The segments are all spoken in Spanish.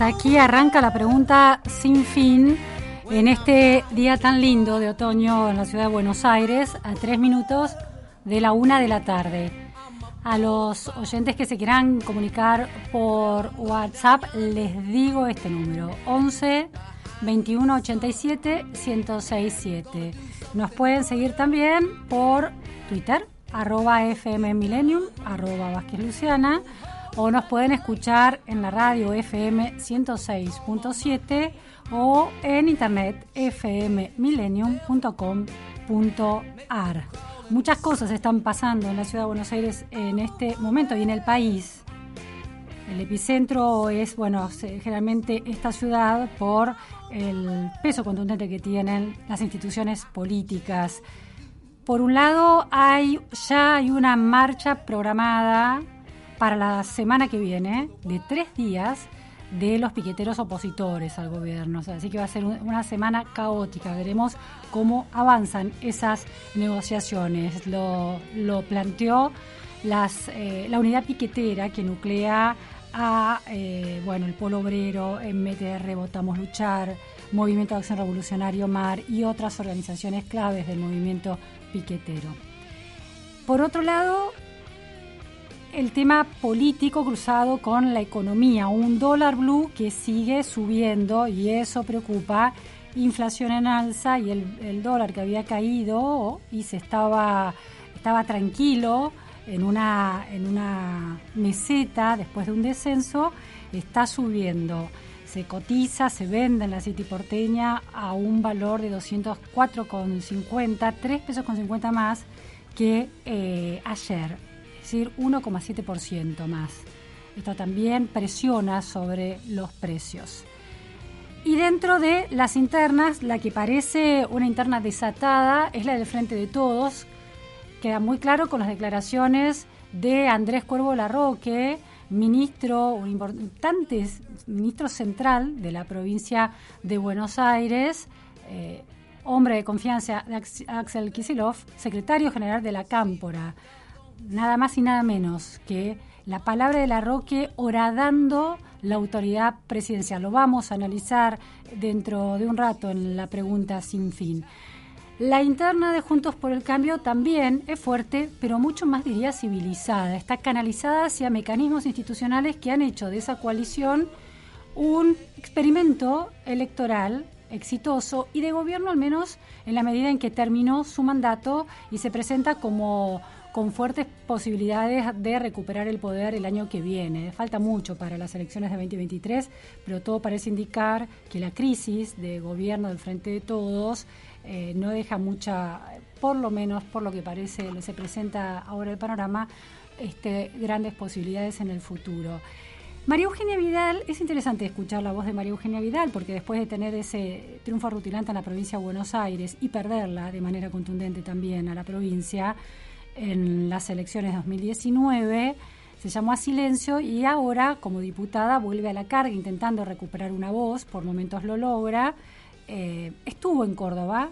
Aquí arranca la pregunta sin fin en este día tan lindo de otoño en la ciudad de Buenos Aires, a tres minutos de la una de la tarde. A los oyentes que se quieran comunicar por WhatsApp, les digo este número, 11 21 87 1067. Nos pueden seguir también por Twitter, arroba FM arroba Vázquez Luciana, o nos pueden escuchar en la radio FM 106.7 o en internet fmmillennium.com.ar. Muchas cosas están pasando en la ciudad de Buenos Aires en este momento y en el país. El epicentro es, bueno, generalmente esta ciudad por el peso contundente que tienen las instituciones políticas. Por un lado, hay ya hay una marcha programada para la semana que viene de tres días de los piqueteros opositores al gobierno. Así que va a ser un- una semana caótica. Veremos cómo avanzan esas negociaciones. Lo, planteó eh, la unidad piquetera que nuclea a eh, bueno el Polo Obrero, MTR, Votamos Luchar, Movimiento de Acción Revolucionario MAR y otras organizaciones claves del movimiento piquetero. Por otro lado, el tema político cruzado con la economía, un dólar blue que sigue subiendo y eso preocupa, inflación en alza y el, dólar que había caído y se estaba, estaba tranquilo en una, en una meseta después de un descenso, está subiendo. Se cotiza, se vende en la City porteña a un valor de 204,50, 3 pesos con 50 más que eh, ayer decir, 1,7% más. Esto también presiona sobre los precios. Y dentro de las internas, la que parece una interna desatada es la del Frente de Todos. Queda muy claro con las declaraciones de Andrés Cuervo Larroque, ministro, un importante ministro central de la provincia de Buenos Aires, eh, hombre de confianza de Axel Kisilov, secretario general de la Cámpora nada más y nada menos que la palabra de la Roque horadando la autoridad presidencial. Lo vamos a analizar dentro de un rato en la pregunta sin fin. La interna de Juntos por el Cambio también es fuerte, pero mucho más diría civilizada. Está canalizada hacia mecanismos institucionales que han hecho de esa coalición un experimento electoral exitoso y de gobierno al menos en la medida en que terminó su mandato y se presenta como con fuertes posibilidades de recuperar el poder el año que viene. Falta mucho para las elecciones de 2023, pero todo parece indicar que la crisis de gobierno del Frente de Todos eh, no deja mucha, por lo menos por lo que parece, se presenta ahora el panorama, este, grandes posibilidades en el futuro. María Eugenia Vidal, es interesante escuchar la voz de María Eugenia Vidal, porque después de tener ese triunfo rutilante en la provincia de Buenos Aires y perderla de manera contundente también a la provincia, en las elecciones 2019, se llamó a silencio y ahora, como diputada, vuelve a la carga intentando recuperar una voz, por momentos lo logra, eh, estuvo en Córdoba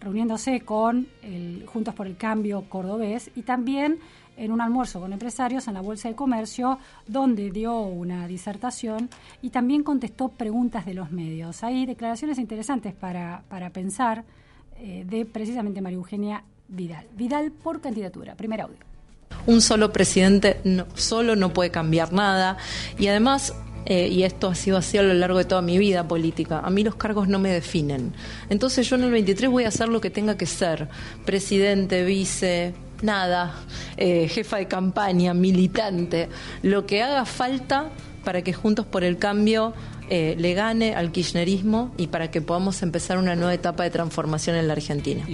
reuniéndose con el Juntos por el Cambio cordobés y también en un almuerzo con empresarios en la Bolsa de Comercio, donde dio una disertación y también contestó preguntas de los medios. Hay declaraciones interesantes para, para pensar eh, de precisamente María Eugenia Vidal. Vidal por candidatura. Primer audio. Un solo presidente solo no puede cambiar nada y además eh, y esto ha sido así a lo largo de toda mi vida política. A mí los cargos no me definen. Entonces yo en el 23 voy a hacer lo que tenga que ser. Presidente, vice, nada, eh, jefa de campaña, militante, lo que haga falta para que Juntos por el Cambio eh, le gane al kirchnerismo y para que podamos empezar una nueva etapa de transformación en la Argentina.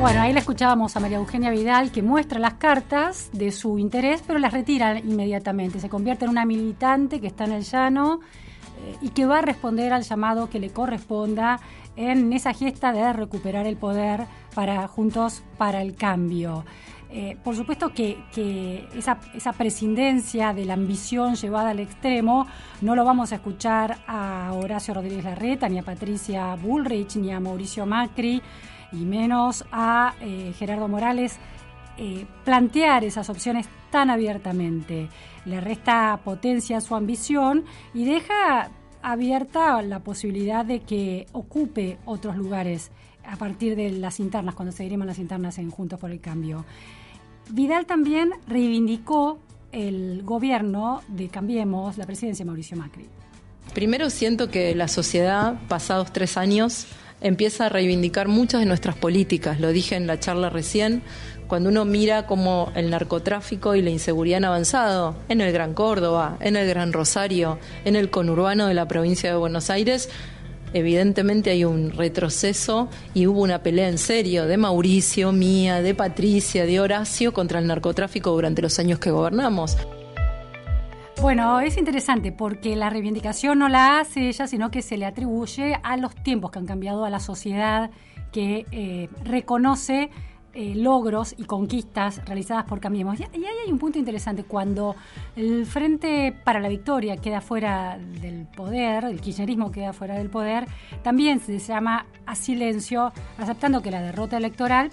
Bueno, ahí le escuchábamos a María Eugenia Vidal que muestra las cartas de su interés, pero las retira inmediatamente. Se convierte en una militante que está en el llano eh, y que va a responder al llamado que le corresponda en esa gesta de recuperar el poder para Juntos para el Cambio. Eh, por supuesto que, esa, esa, prescindencia de la ambición llevada al extremo no lo vamos a escuchar a Horacio Rodríguez Larreta, ni a Patricia Bullrich, ni a Mauricio Macri y menos a eh, Gerardo Morales eh, plantear esas opciones tan abiertamente. Le resta potencia a su ambición y deja abierta la posibilidad de que ocupe otros lugares a partir de las internas, cuando se diriman las internas en Juntos por el Cambio. Vidal también reivindicó el gobierno de Cambiemos, la presidencia de Mauricio Macri. Primero siento que la sociedad, pasados tres años, empieza a reivindicar muchas de nuestras políticas. Lo dije en la charla recién, cuando uno mira cómo el narcotráfico y la inseguridad han avanzado en el Gran Córdoba, en el Gran Rosario, en el conurbano de la provincia de Buenos Aires, evidentemente hay un retroceso y hubo una pelea en serio de Mauricio, mía, de Patricia, de Horacio contra el narcotráfico durante los años que gobernamos. Bueno, es interesante porque la reivindicación no la hace ella, sino que se le atribuye a los tiempos que han cambiado a la sociedad que eh, reconoce eh, logros y conquistas realizadas por Cambiemos. Y, ahí hay un punto interesante, cuando el Frente para la Victoria queda fuera del poder, el kirchnerismo queda fuera del poder, también se llama a silencio, aceptando que la derrota electoral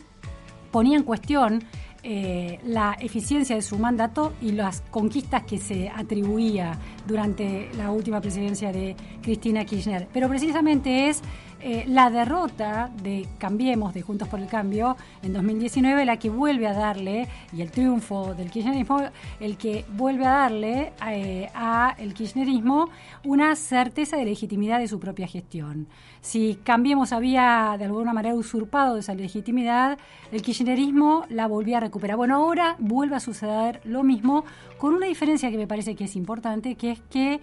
ponía en cuestión eh, la eficiencia de su mandato y las conquistas que se atribuía durante la última presidencia de Cristina Kirchner. Pero precisamente es eh, la derrota de Cambiemos, de Juntos por el Cambio, en 2019, la que vuelve a darle, y el triunfo del kirchnerismo, el que vuelve a darle eh, a el kirchnerismo una certeza de legitimidad de su propia gestión. Si Cambiemos había de alguna manera usurpado esa legitimidad, el kirchnerismo la volvía a recuperar. Bueno, ahora vuelve a suceder lo mismo, con una diferencia que me parece que es importante, que es que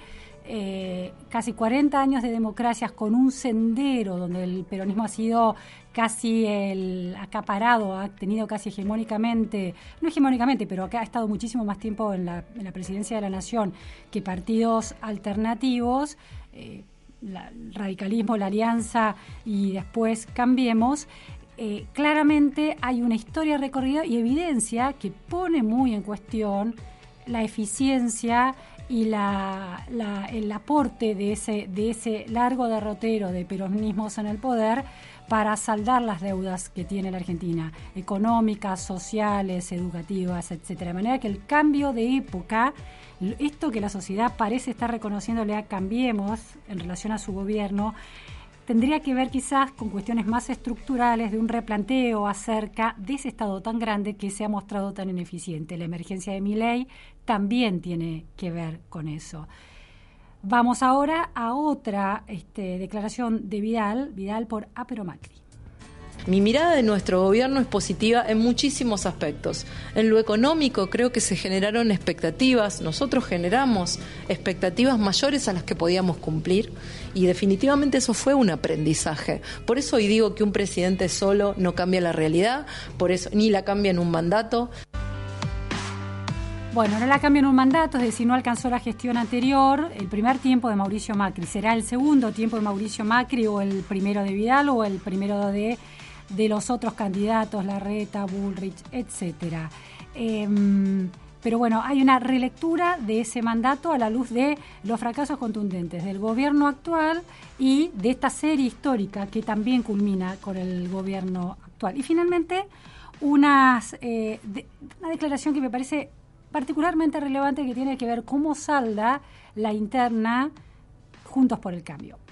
eh, casi 40 años de democracias con un sendero donde el peronismo ha sido casi el acaparado, ha tenido casi hegemónicamente, no hegemónicamente, pero ha estado muchísimo más tiempo en la, presidencia de la nación que partidos alternativos. Eh, el radicalismo, la alianza y después cambiemos, eh, claramente hay una historia recorrida y evidencia que pone muy en cuestión la eficiencia y la, el aporte de ese, de ese largo derrotero de peronismos en el poder para saldar las deudas que tiene la Argentina, económicas, sociales, educativas, etcétera. De manera que el cambio de época, esto que la sociedad parece estar reconociéndole a Cambiemos en relación a su gobierno, tendría que ver quizás con cuestiones más estructurales de un replanteo acerca de ese Estado tan grande que se ha mostrado tan ineficiente. La emergencia de mi ley también tiene que ver con eso. Vamos ahora a otra este, declaración de Vidal, Vidal por Apero Macri. Mi mirada de nuestro gobierno es positiva en muchísimos aspectos. En lo económico creo que se generaron expectativas, nosotros generamos expectativas mayores a las que podíamos cumplir y definitivamente eso fue un aprendizaje. Por eso hoy digo que un presidente solo no cambia la realidad, por eso ni la cambia en un mandato. Bueno, no la cambia en un mandato, es decir, no alcanzó la gestión anterior, el primer tiempo de Mauricio Macri. ¿Será el segundo tiempo de Mauricio Macri o el primero de Vidal o el primero de de los otros candidatos, Larreta, Bullrich, etcétera. Em, Pero bueno, hay una relectura de ese mandato a la luz de los fracasos contundentes del gobierno actual y de esta serie histórica que también culmina con el gobierno actual. Y finalmente, eh, una declaración que me parece particularmente relevante que tiene que ver cómo salda la interna Juntos por el Cambio.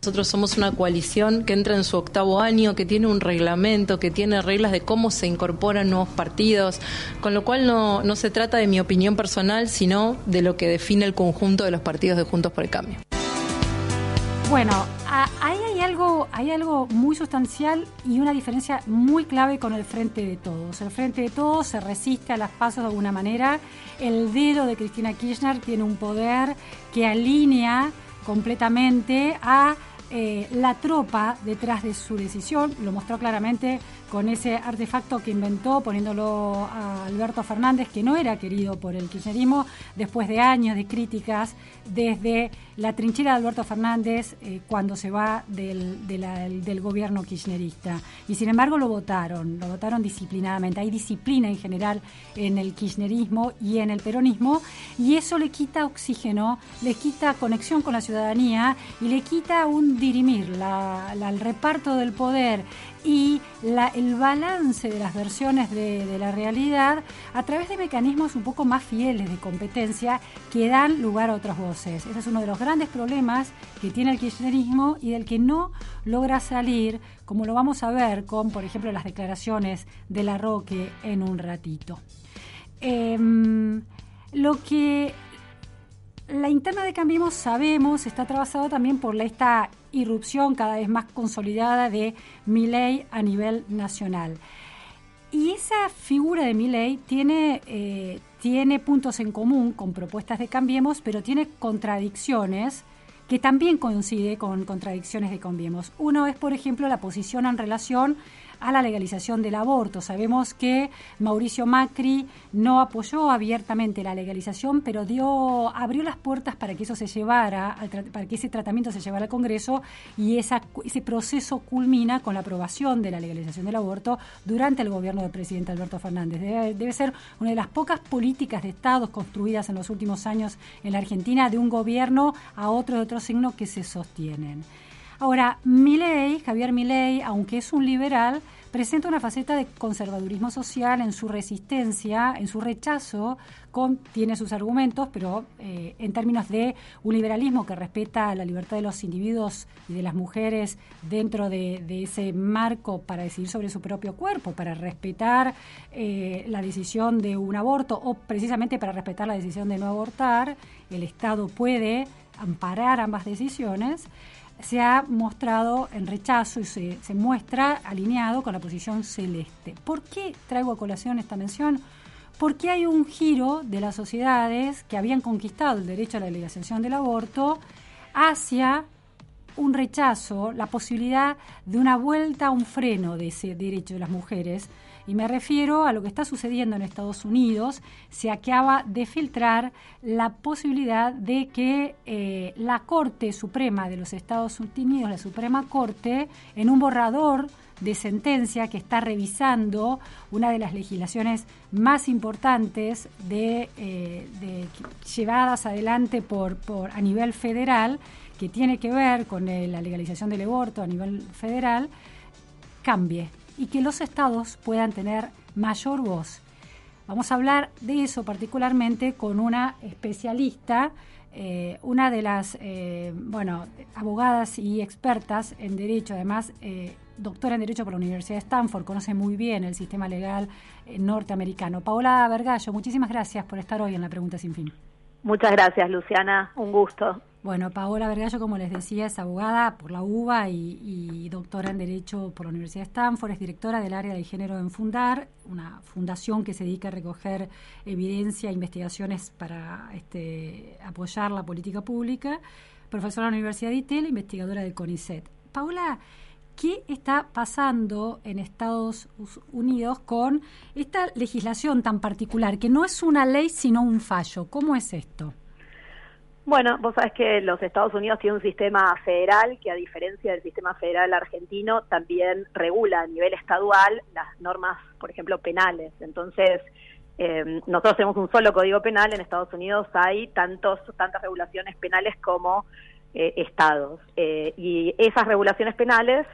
Nosotros somos una coalición que entra en su octavo año, que tiene un reglamento, que tiene reglas de cómo se incorporan nuevos partidos, con lo cual no, se trata de mi opinión personal, sino de lo que define el conjunto de los partidos de Juntos por el Cambio. Bueno, ahí hay algo, hay algo muy sustancial y una diferencia muy clave con el Frente de Todos. El Frente de Todos se resiste a las pasos de alguna manera. El dedo de Cristina Kirchner tiene un poder que alinea completamente a eh, la tropa detrás de su decisión, lo mostró claramente con ese artefacto que inventó poniéndolo a Alberto Fernández, que no era querido por el kirchnerismo, después de años de críticas desde la trinchera de Alberto Fernández eh, cuando se va del, del gobierno kirchnerista. Y sin embargo lo votaron, lo votaron disciplinadamente. Hay disciplina en general en el kirchnerismo y en el peronismo, y eso le quita oxígeno, le quita conexión con la ciudadanía y le quita un dirimir, la, el reparto del poder y el balance de las versiones de, la realidad a través de mecanismos un poco más fieles de competencia que dan lugar a otras voces. Ese es uno de los grandes problemas que tiene el kirchnerismo y del que no logra salir, como lo vamos a ver con, por ejemplo, las declaraciones de la Roque en un ratito. Em, lo que la interna de Cambiemos sabemos está atravesado también por esta irrupción cada vez más consolidada de Milei a nivel nacional. Y esa figura de Milei tiene, eh, tiene puntos en común con propuestas de Cambiemos, pero tiene contradicciones que también coincide con contradicciones de Cambiemos. Uno es, por ejemplo, la posición en relación a la legalización del aborto. Sabemos que Mauricio Macri no apoyó abiertamente la legalización, pero dio abrió las puertas para que eso se llevara, para que ese tratamiento se llevara al Congreso y esa, ese proceso culmina con la aprobación de la legalización del aborto durante el gobierno del presidente Alberto Fernández. Debe, debe ser una de las pocas políticas de Estados construidas en los últimos años en la Argentina de un gobierno a otro de otro signo que se sostienen. Ahora, Milei, Javier Milei, aunque es un liberal, presenta una faceta de conservadurismo social en su resistencia, en su rechazo, con, tiene sus argumentos, pero eh, en términos de un liberalismo que respeta la libertad de los individuos y de las mujeres dentro de, ese marco para decidir sobre su propio cuerpo, para respetar eh, la decisión de un aborto o precisamente para respetar la decisión de no abortar, el Estado puede amparar ambas decisiones se ha mostrado en rechazo y se, se, muestra alineado con la posición celeste. ¿Por qué traigo a colación esta mención? Porque hay un giro de las sociedades que habían conquistado el derecho a la legalización del aborto hacia un rechazo, la posibilidad de una vuelta, un freno de ese derecho de las mujeres y me refiero a lo que está sucediendo en Estados Unidos. Se acaba de filtrar la posibilidad de que eh, la Corte Suprema de los Estados Unidos, la Suprema Corte, en un borrador de sentencia que está revisando una de las legislaciones más importantes de, eh, llevadas adelante por, por, a nivel federal, que tiene que ver con la legalización del aborto a nivel federal, cambie y que los estados puedan tener mayor voz. Vamos a hablar de eso particularmente con una especialista, eh, una de las eh, bueno, abogadas y expertas en derecho, además eh, doctora en derecho por la Universidad de Stanford, conoce muy bien el sistema legal norteamericano. Paola Vergallo, muchísimas gracias por estar hoy en la Pregunta Sin Fin. Muchas gracias, Luciana. Un gusto. Bueno, Paola Vergallo, como les decía, es abogada por la UBA y, doctora en Derecho por la Universidad de Stanford, es directora del área de género en Fundar, una fundación que se dedica a recoger evidencia e investigaciones para este, apoyar la política pública, profesora de la Universidad de ITEL, investigadora del CONICET. Paola, ¿qué está pasando en Estados Unidos con esta legislación tan particular, que no es una ley sino un fallo? ¿Cómo es esto? Bueno, vos sabés que los Estados Unidos tienen un sistema federal que a diferencia del sistema federal argentino también regula a nivel estadual las normas, por ejemplo, penales. Entonces, eh, nosotros tenemos un solo código penal, en Estados Unidos hay tantos, tantas regulaciones penales como eh, estados. Eh, y esas regulaciones penales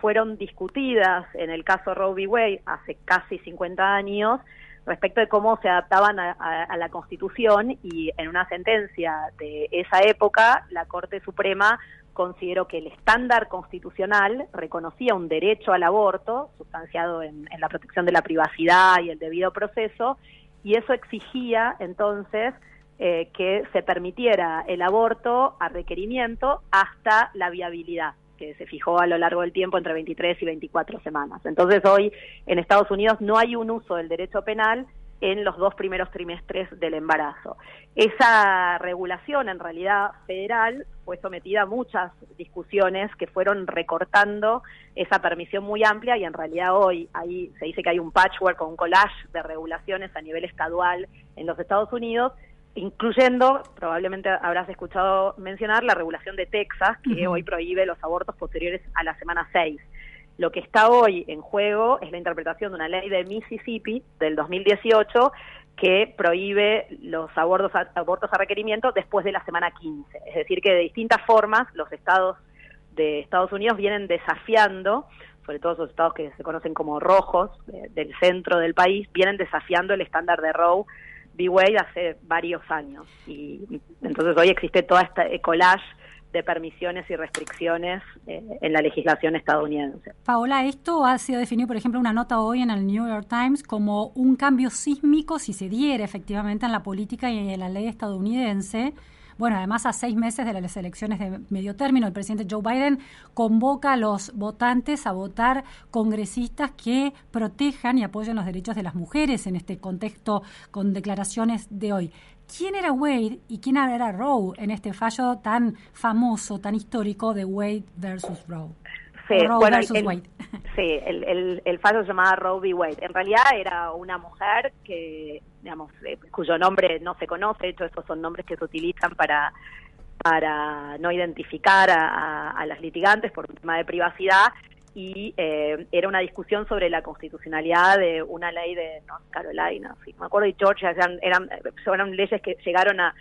fueron discutidas en el caso Roe v. Wade hace casi 50 años respecto de cómo se adaptaban a, la Constitución y en una sentencia de esa época la Corte Suprema consideró que el estándar constitucional reconocía un derecho al aborto, sustanciado en, la protección de la privacidad y el debido proceso, y eso exigía entonces eh, que se permitiera el aborto a requerimiento hasta la viabilidad que se fijó a lo largo del tiempo entre 23 y 24 semanas. Entonces hoy en Estados Unidos no hay un uso del derecho penal en los dos primeros trimestres del embarazo. Esa regulación en realidad federal fue sometida a muchas discusiones que fueron recortando esa permisión muy amplia y en realidad hoy ahí se dice que hay un patchwork o un collage de regulaciones a nivel estadual en los Estados Unidos incluyendo, probablemente habrás escuchado mencionar, la regulación de Texas, que hoy prohíbe los abortos posteriores a la semana 6. Lo que está hoy en juego es la interpretación de una ley de Mississippi del 2018 que prohíbe los abortos a, abortos a requerimiento después de la semana 15. Es decir, que de distintas formas los estados de Estados Unidos vienen desafiando, sobre todo los estados que se conocen como rojos del centro del país, vienen desafiando el estándar de Roe B-Way hace varios años. Y entonces hoy existe toda esta collage de permisiones y restricciones eh, en la legislación estadounidense. Paola, esto ha sido definido, por ejemplo, una nota hoy en el New York Times como un cambio sísmico si se diera efectivamente en la política y en la ley estadounidense bueno, además a seis meses de las elecciones de medio término, el presidente Joe Biden convoca a los votantes a votar congresistas que protejan y apoyen los derechos de las mujeres en este contexto con declaraciones de hoy. ¿Quién era Wade y quién era Roe en este fallo tan famoso, tan histórico de Wade versus Roe? Sí, bueno, el, sí el, el, fallo se llamaba Roe v. Wade. En realidad era una mujer que, digamos, eh, cuyo nombre no se conoce. De hecho, estos son nombres que se utilizan para para no identificar a, las litigantes por un tema de privacidad y eh, era una discusión sobre la constitucionalidad de una ley de North Carolina, sí, me acuerdo, y Georgia, eran, eran, leyes que llegaron a,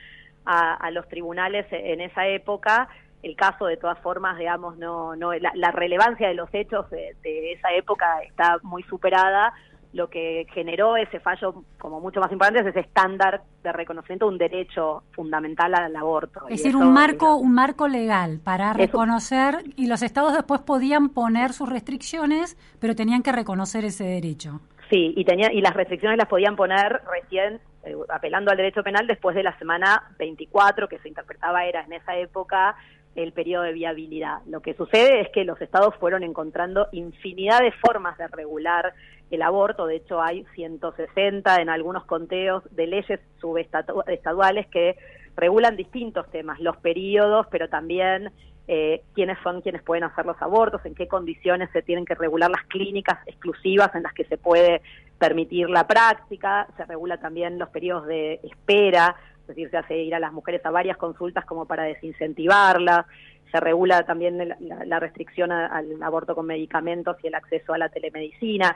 a, los tribunales en esa época el caso de todas formas, digamos, no, no la, relevancia de los hechos de, esa época está muy superada. Lo que generó ese fallo, como mucho más importante, es ese estándar de reconocimiento de un derecho fundamental al aborto. Es decir, un marco, un marco legal para reconocer y los estados después podían poner sus restricciones, pero tenían que reconocer ese derecho. Sí, y tenía y las restricciones las podían poner recién eh, apelando al derecho penal después de la semana 24 que se interpretaba era en esa época el periodo de viabilidad. Lo que sucede es que los estados fueron encontrando infinidad de formas de regular el aborto, de hecho hay 160 en algunos conteos de leyes subestaduales que regulan distintos temas, los periodos, pero también eh, quiénes son quienes pueden hacer los abortos, en qué condiciones se tienen que regular las clínicas exclusivas en las que se puede permitir la práctica, se regula también los periodos de espera, es decir, se hace ir a las mujeres a varias consultas como para desincentivarlas, se regula también la, restricción al aborto con medicamentos y el acceso a la telemedicina.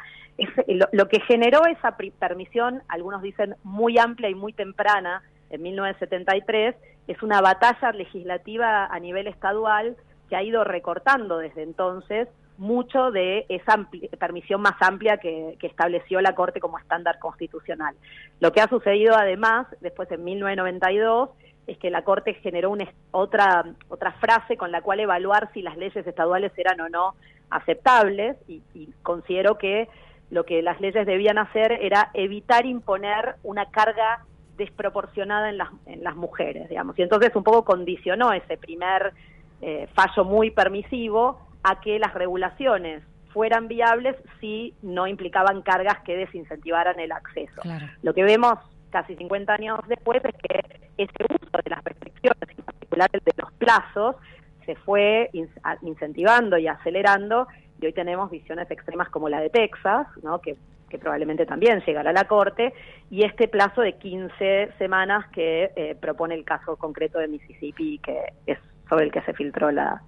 lo, que generó esa permisión, algunos dicen muy amplia y muy temprana, en 1973, es una batalla legislativa a nivel estadual que ha ido recortando desde entonces mucho de esa permisión más amplia que, estableció la Corte como estándar constitucional. Lo que ha sucedido además, después en 1992, es que la Corte generó una, otra, otra frase con la cual evaluar si las leyes estaduales eran o no aceptables y, y considero que lo que las leyes debían hacer era evitar imponer una carga desproporcionada en las, en las mujeres, digamos. Y entonces un poco condicionó ese primer eh, fallo muy permisivo a que las regulaciones fueran viables si no implicaban cargas que desincentivaran el acceso. Lo que vemos casi 50 años después es que ese uso de las restricciones, en particular el de los plazos, se fue incentivando y acelerando y hoy tenemos visiones extremas como la de Texas, ¿no? que, probablemente también llegará a la Corte, y este plazo de 15 semanas que eh, propone el caso concreto de Mississippi, que es sobre el que se filtró la,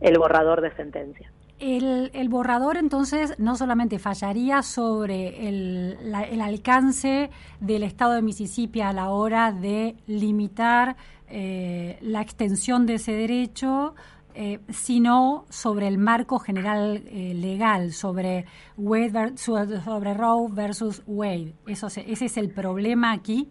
el borrador de sentencia. El, borrador entonces no solamente fallaría sobre el, alcance del Estado de Mississippi a la hora de limitar eh, la extensión de ese derecho, eh, sino sobre el marco general eh, legal, sobre, Wade sobre Roe versus Wade. Eso, ¿Ese es el problema aquí?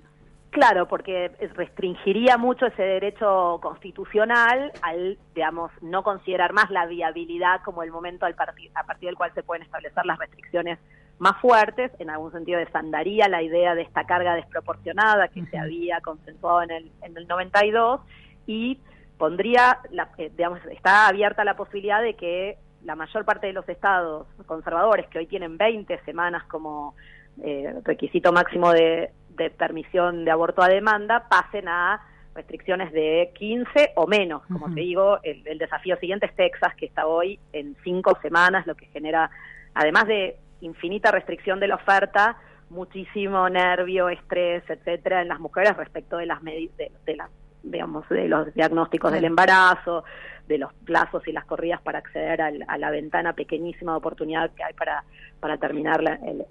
Claro, porque restringiría mucho ese derecho constitucional al, digamos, no considerar más la viabilidad como el momento al a partir del cual se pueden establecer las restricciones más fuertes, en algún sentido desandaría la idea de esta carga desproporcionada que se había consensuado en el, en el 92 y pondría, la, eh, digamos, está abierta la posibilidad de que la mayor parte de los estados conservadores, que hoy tienen 20 semanas como eh, requisito máximo de, de permisión de aborto a demanda pasen a restricciones de 15 o menos. Como te digo, el, desafío siguiente es Texas, que está hoy en cinco semanas, lo que genera, además de infinita restricción de la oferta, muchísimo nervio, estrés, etcétera, en las mujeres respecto de las de, de las digamos de los diagnósticos del embarazo, de los plazos y las corridas para acceder a la ventana pequeñísima de oportunidad que hay para, para terminar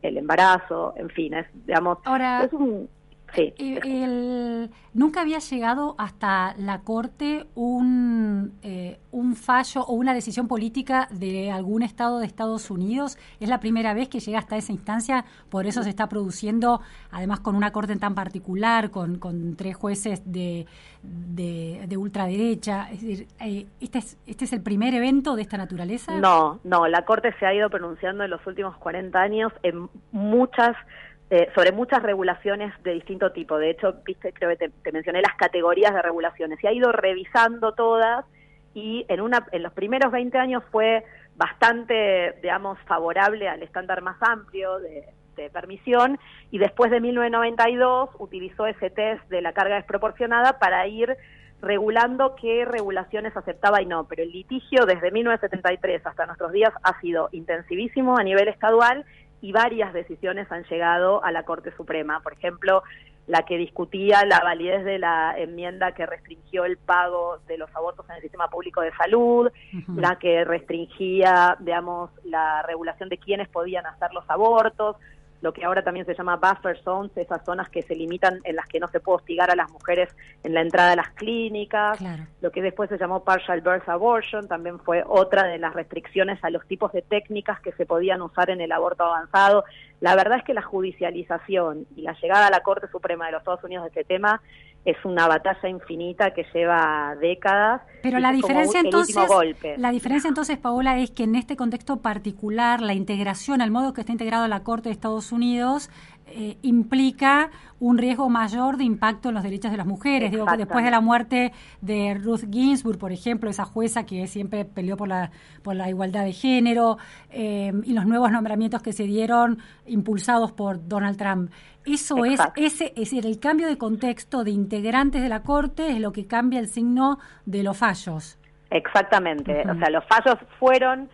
el, embarazo, en fin, es, digamos, es un, Sí. El, nunca había llegado hasta la Corte un, eh, un fallo o una decisión política de algún Estado de Estados Unidos. Es la primera vez que llega hasta esa instancia, por eso se está produciendo, además con una Corte tan particular, con, con tres jueces de, de, ultraderecha. Es decir, eh, ¿este, es, ¿este es el primer evento de esta naturaleza? No, no, la Corte se ha ido pronunciando en los últimos 40 años en muchas eh, sobre muchas regulaciones de distinto tipo. De hecho, viste, creo que te, mencioné las categorías de regulaciones. Y ha ido revisando todas y en, una, en los primeros 20 años fue bastante, digamos, favorable al estándar más amplio de, de permisión y después de 1992 utilizó ese test de la carga desproporcionada para ir regulando qué regulaciones aceptaba y no, pero el litigio desde 1973 hasta nuestros días ha sido intensivísimo a nivel estadual y varias decisiones han llegado a la Corte Suprema. Por ejemplo, la que discutía la validez de la enmienda que restringió el pago de los abortos en el sistema público de salud, la que restringía, digamos, la regulación de quiénes podían hacer los abortos, lo que ahora también se llama buffer zones, esas zonas que se limitan en las que no se puede hostigar a las mujeres en la entrada a las clínicas, lo que después se llamó partial birth abortion, también fue otra de las restricciones a los tipos de técnicas que se podían usar en el aborto avanzado. La verdad es que la judicialización y la llegada a la Corte Suprema de los Estados Unidos de este tema es una batalla infinita que lleva décadas. Pero la diferencia entonces, la diferencia entonces, Paola, es que en este contexto particular la integración, al modo que está integrado la Corte de Estados Unidos, eh, implica un riesgo mayor de impacto en los derechos de las mujeres. Digo, después de la muerte de Ruth Ginsburg, por ejemplo, esa jueza que siempre peleó por la, por la igualdad de género, eh, y los nuevos nombramientos que se dieron impulsados por Donald Trump. Eso es, ese, es decir, el cambio de contexto de integrantes de la Corte es lo que cambia el signo de los fallos. Exactamente. O sea, los fallos fueron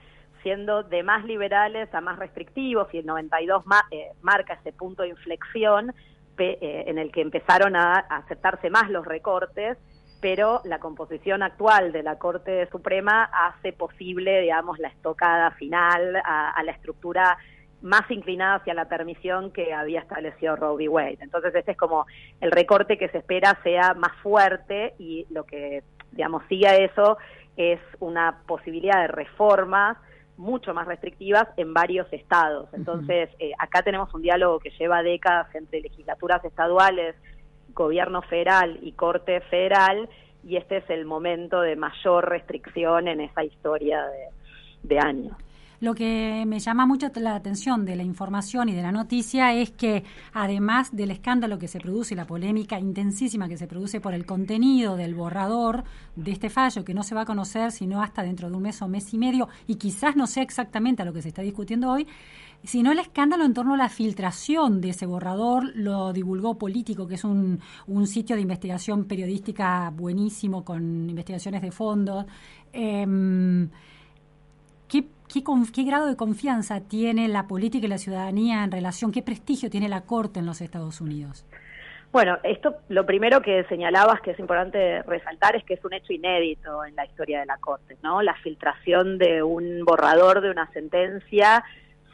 siendo de más liberales a más restrictivos y el 92 eh, marca ese punto de inflexión eh, en el que empezaron a, aceptarse más los recortes, pero la composición actual de la Corte Suprema hace posible, digamos, la estocada final a, la estructura más inclinada hacia la permisión que había establecido Roe v. Wade. Entonces, este es como el recorte que se espera sea más fuerte y lo que, digamos, sigue a eso es una posibilidad de reformas mucho más restrictivas en varios estados. Entonces, eh, acá tenemos un diálogo que lleva décadas entre legislaturas estaduales, gobierno federal y corte federal, y este es el momento de mayor restricción en esa historia de años. Lo que me llama mucho la atención de la información y de la noticia es que además del escándalo que se produce y la polémica intensísima que se produce por el contenido del borrador de este fallo, que no se va a conocer sino hasta dentro de un mes o mes y medio, y quizás no sea exactamente a lo que se está discutiendo hoy, sino el escándalo en torno a la filtración de ese borrador, lo divulgó Político, que es un, sitio de investigación periodística buenísimo con investigaciones de fondo. Eh, ¿Qué ¿Qué, grado de confianza tiene la política y la ciudadanía en relación, qué prestigio tiene la Corte en los Estados Unidos? Bueno, esto lo primero que señalabas que es importante resaltar es que es un hecho inédito en la historia de la Corte, ¿no? La filtración de un borrador de una sentencia,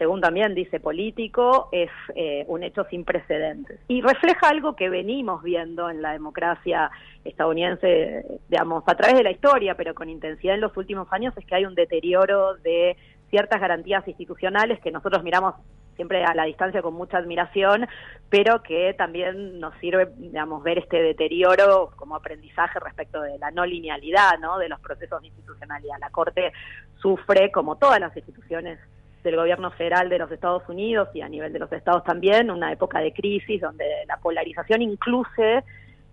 según también dice político, es eh, un hecho sin precedentes. Y refleja algo que venimos viendo en la democracia estadounidense, digamos, a través de la historia, pero con intensidad en los últimos años, es que hay un deterioro de ciertas garantías institucionales que nosotros miramos siempre a la distancia con mucha admiración, pero que también nos sirve, digamos, ver este deterioro como aprendizaje respecto de la no linealidad, ¿no? De los procesos de institucionalidad. La Corte sufre, como todas las instituciones del gobierno federal de los Estados Unidos y a nivel de los estados también, una época de crisis donde la polarización incluye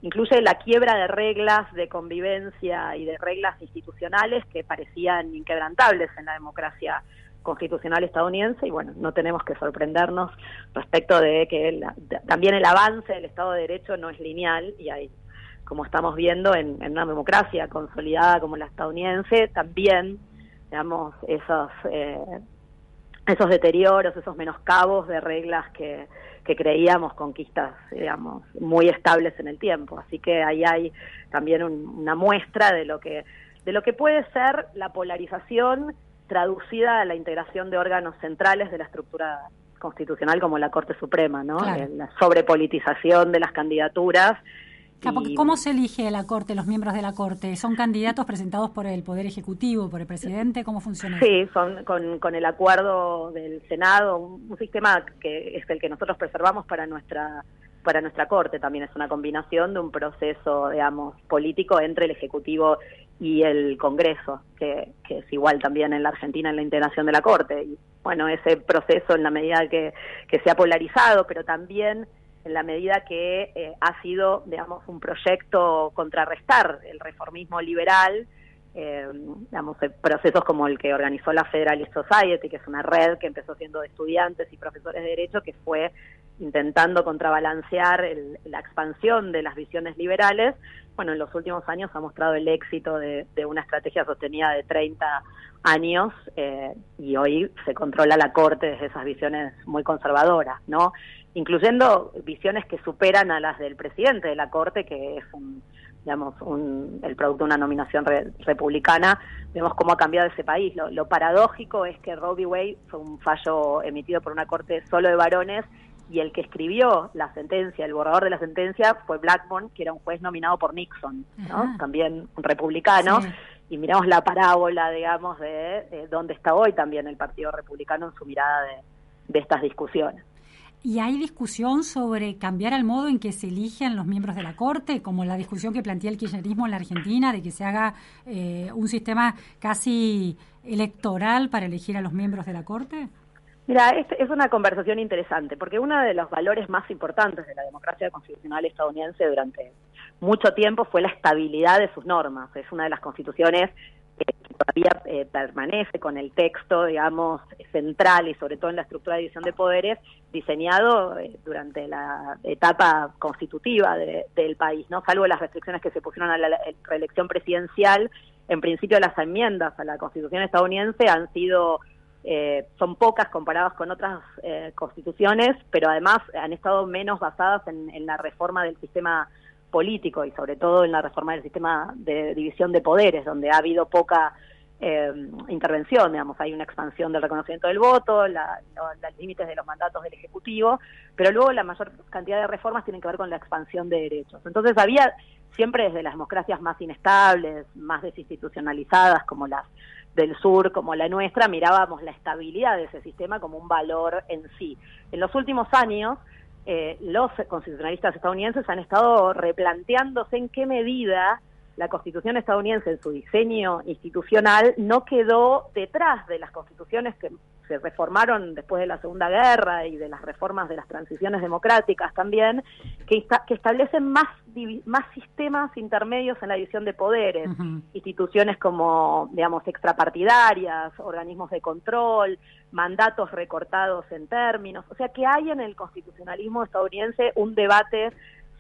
incluye la quiebra de reglas de convivencia y de reglas institucionales que parecían inquebrantables en la democracia constitucional estadounidense y bueno, no tenemos que sorprendernos respecto de que también el avance del Estado de Derecho no es lineal y hay, como estamos viendo en, una democracia consolidada como la estadounidense, también, digamos, esos, eh, esos deterioros, esos menoscabos de reglas que, que creíamos conquistas, digamos, muy estables en el tiempo. Así que ahí hay también una muestra de lo que de lo que puede ser la polarización traducida a la integración de órganos centrales de la estructura constitucional como la Corte Suprema, ¿no? La sobrepolitización de las candidaturas. ¿Cómo se elige la Corte, los miembros de la Corte? ¿Son candidatos presentados por el Poder Ejecutivo, por el presidente? ¿Cómo funciona? Sí, son con, con el acuerdo del Senado, un, sistema que es el que nosotros preservamos para nuestra para nuestra Corte. También es una combinación de un proceso, digamos, político entre el Ejecutivo y el Congreso, que, es igual también en la Argentina en la integración de la Corte. Y bueno, ese proceso en la medida que, que se ha polarizado, pero también en la medida que eh, ha sido, digamos, un proyecto contrarrestar el reformismo liberal, eh, digamos, procesos como el que organizó la Federalist Society, que es una red que empezó siendo de estudiantes y profesores de derecho, que fue intentando contrabalancear la expansión de las visiones liberales, bueno, en los últimos años ha mostrado el éxito de, una estrategia sostenida de 30 años eh, y hoy se controla la Corte desde esas visiones muy conservadoras, ¿no? Incluyendo visiones que superan a las del presidente de la Corte, que es un, digamos, un, el producto de una nominación republicana, vemos cómo ha cambiado ese país. Lo, lo paradójico es que Roe v. Wade fue un fallo emitido por una corte solo de varones y el que escribió la sentencia, el borrador de la sentencia, fue Blackburn, que era un juez nominado por Nixon, ¿no? también un republicano. Y miramos la parábola, digamos, de, dónde está hoy también el Partido Republicano en su mirada de, de estas discusiones. ¿Y hay discusión sobre cambiar el modo en que se eligen los miembros de la Corte, como la discusión que plantea el kirchnerismo en la Argentina, de que se haga eh, un sistema casi electoral para elegir a los miembros de la Corte? Mira, es, es, una conversación interesante, porque uno de los valores más importantes de la democracia constitucional estadounidense durante mucho tiempo fue la estabilidad de sus normas. Es una de las constituciones que todavía eh, permanece con el texto, digamos, central y sobre todo en la estructura de división de poderes diseñado eh, durante la etapa constitutiva del país, ¿no? Salvo las restricciones que se pusieron a la reelección presidencial, en principio las enmiendas a la Constitución estadounidense han sido eh, son pocas comparadas con otras eh, constituciones, pero además han estado menos basadas en, la reforma del sistema político y sobre todo en la reforma del sistema de división de poderes, donde ha habido poca eh, intervención, digamos, hay una expansión del reconocimiento del voto, la, los límites de los mandatos del Ejecutivo, pero luego la mayor cantidad de reformas tienen que ver con la expansión de derechos. Entonces había siempre desde las democracias más inestables, más desinstitucionalizadas, como las del sur como la nuestra, mirábamos la estabilidad de ese sistema como un valor en sí. En los últimos años, eh, los constitucionalistas estadounidenses han estado replanteándose en qué medida la constitución estadounidense en su diseño institucional no quedó detrás de las constituciones que se reformaron después de la Segunda Guerra y de las reformas de las transiciones democráticas también, que, que establecen más, más sistemas intermedios en la división de poderes, instituciones como, digamos, extrapartidarias, organismos de control, mandatos recortados en términos, o sea que hay en el constitucionalismo estadounidense un debate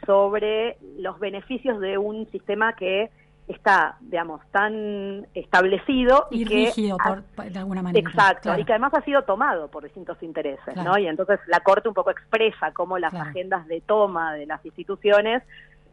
sobre los beneficios de un sistema que está, digamos, tan establecido y, y, rígido que por, de alguna manera. Exacto, claro. y que además ha sido tomado por distintos intereses, Claro. ¿no? Y entonces la Corte un poco expresa cómo las Claro. agendas de toma de las instituciones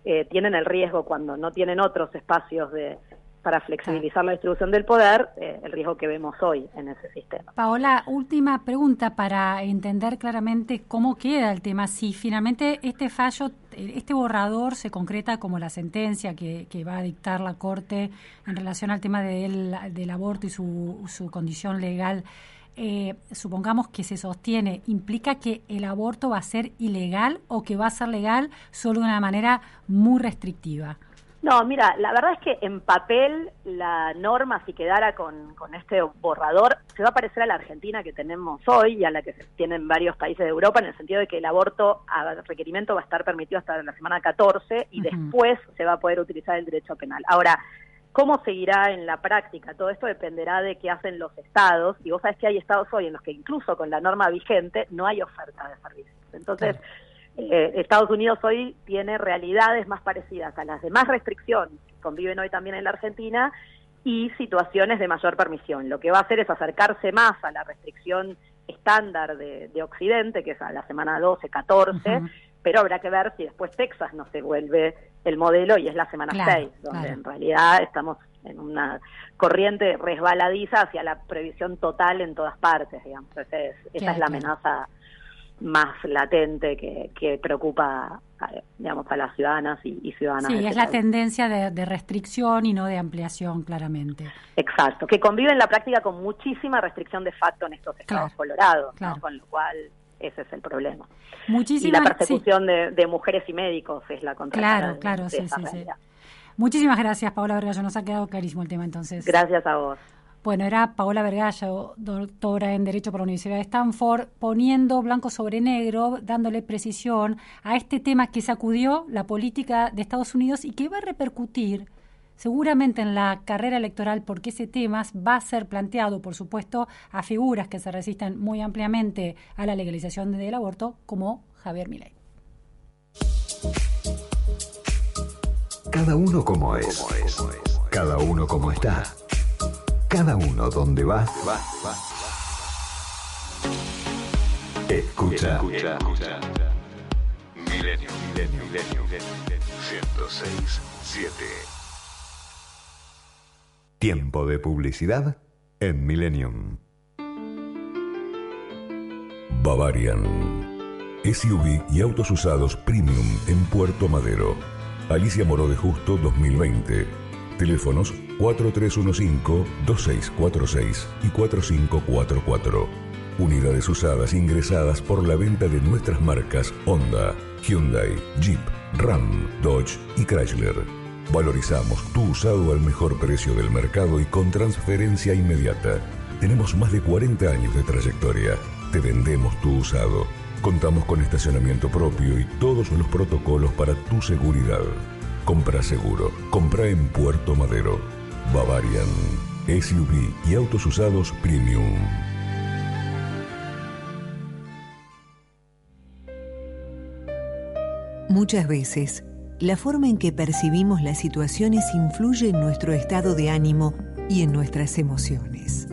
eh, tienen el riesgo cuando no tienen otros espacios de para flexibilizar la distribución del poder, eh, el riesgo que vemos hoy en ese sistema. Paola, última pregunta para entender claramente cómo queda el tema. Si finalmente este fallo, este borrador se concreta como la sentencia que, que va a dictar la Corte en relación al tema del, del aborto y su, su condición legal, eh, supongamos que se sostiene, ¿implica que el aborto va a ser ilegal o que va a ser legal solo de una manera muy restrictiva? No, mira, la verdad es que en papel la norma, si quedara con, con este borrador, se va a parecer a la Argentina que tenemos hoy y a la que tienen varios países de Europa, en el sentido de que el aborto a requerimiento va a estar permitido hasta la semana 14 y después se va a poder utilizar el derecho penal. Ahora, ¿cómo seguirá en la práctica? Todo esto dependerá de qué hacen los estados, y vos sabés que hay estados hoy en los que incluso con la norma vigente no hay oferta de servicios. Entonces, eh, Estados Unidos hoy tiene realidades más parecidas a las de más restricción que conviven hoy también en la Argentina y situaciones de mayor permisión. Lo que va a hacer es acercarse más a la restricción estándar de, de Occidente, que es a la semana 12, 14, Ujú. pero habrá que ver si después Texas no se vuelve el modelo y es la semana Claro, 6, donde claro. en realidad estamos en una corriente resbaladiza hacia la previsión total en todas partes, digamos. Entonces, esa Claro, es la amenaza más latente que, que preocupa a, digamos, a las ciudadanas y, y ciudadanas. Sí, es la país. tendencia de, de restricción y no de ampliación, claramente. Exacto, que convive en la práctica con muchísima restricción de facto en estos estados Claro, colorados, con lo cual ese es el problema. Y Muchísimas la sí. persecución de, de mujeres y médicos es la contracara Claro, claro, de sí, sí. Muchísimas gracias, Paola Vergallo. Nos ha quedado clarísimo el tema entonces. Gracias a vos. Bueno, era Paola Vergallo, doctora en Derecho por la Universidad de Stanford, poniendo blanco sobre negro, dándole precisión a este tema que sacudió la política de Estados Unidos y que va a repercutir seguramente en la carrera electoral porque ese tema va a ser planteado, por supuesto, a figuras que se resisten muy ampliamente a la legalización del aborto, como Javier Milei. Cada uno como es. Cada uno como está. Cada uno donde va. Escucha. Milenio, milenio, milenio. 106, 7. Tiempo de publicidad en Millennium. Bavarian. SUV y autos usados premium en Puerto Madero. Alicia Moró de Justo 2020. Teléfonos 4315-2646 y 4544. Unidades usadas ingresadas por la venta de nuestras marcas Honda, Hyundai, Jeep, Ram, Dodge y Chrysler. Valorizamos tu usado al mejor precio del mercado y con transferencia inmediata. Tenemos más de 40 años de trayectoria. Te vendemos tu usado. Contamos con estacionamiento propio y todos los protocolos para tu seguridad. Compra seguro. Compra en Puerto Madero. Bavarian. SUV y autos usados premium. Muchas veces, la forma en que percibimos las situaciones influye en nuestro estado de ánimo y en nuestras emociones.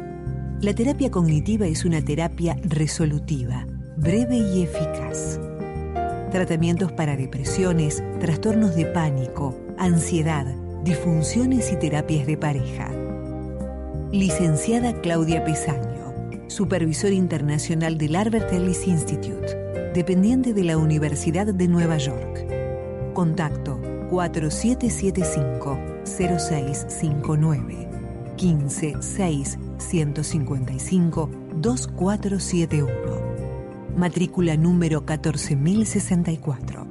La terapia cognitiva es una terapia resolutiva, breve y eficaz. Tratamientos para depresiones, trastornos de pánico, ansiedad, disfunciones y terapias de pareja. Licenciada Claudia Pesaño, Supervisor Internacional del Albert Ellis Institute, dependiente de la Universidad de Nueva York. Contacto 4775-0659 156 155 2471. Matrícula número 14064.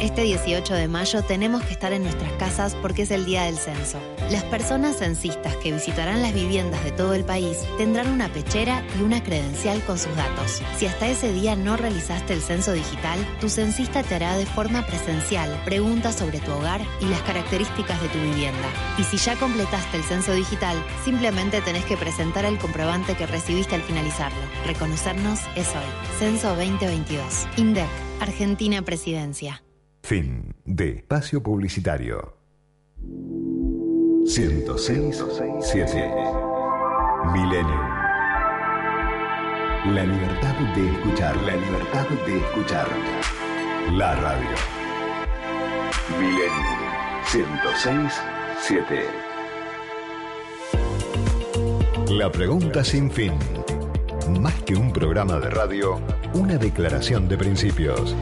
Este 18 de mayo tenemos que estar en nuestras casas porque es el día del censo. Las personas censistas que visitarán las viviendas de todo el país tendrán una pechera y una credencial con sus datos. Si hasta ese día no realizaste el censo digital, tu censista te hará de forma presencial preguntas sobre tu hogar y las características de tu vivienda. Y si ya completaste el censo digital, simplemente tenés que presentar el comprobante que recibiste al finalizarlo. Reconocernos es hoy. Censo 2022. INDEC, Argentina Presidencia. Fin de espacio publicitario. 106 7 Milenio. La libertad de escuchar, la libertad de escuchar. La radio. Milenio 106 7. La pregunta sin fin. Más que un programa de radio, una declaración de principios.